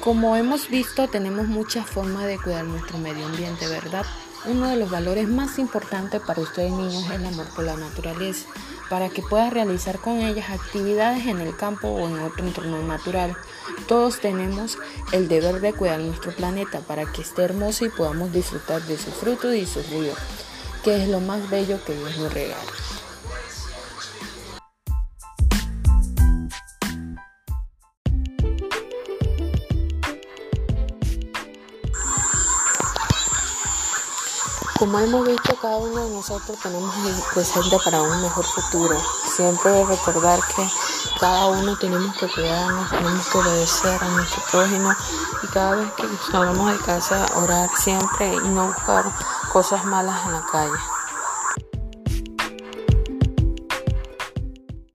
Como hemos visto, tenemos muchas formas de cuidar nuestro medio ambiente, ¿verdad? Uno de los valores más importantes para ustedes niños es el amor por la naturaleza, para que puedas realizar con ellas actividades en el campo o en otro entorno natural. Todos tenemos el deber de cuidar nuestro planeta para que esté hermoso y podamos disfrutar de sus frutos y sus ríos, que es lo más bello que Dios nos regala. Como hemos visto, cada uno de nosotros tenemos el presente para un mejor futuro. Siempre recordar que cada uno tenemos que cuidarnos, tenemos que obedecer a nuestro prójimo y cada vez que salgamos de casa orar siempre y no buscar cosas malas en la calle.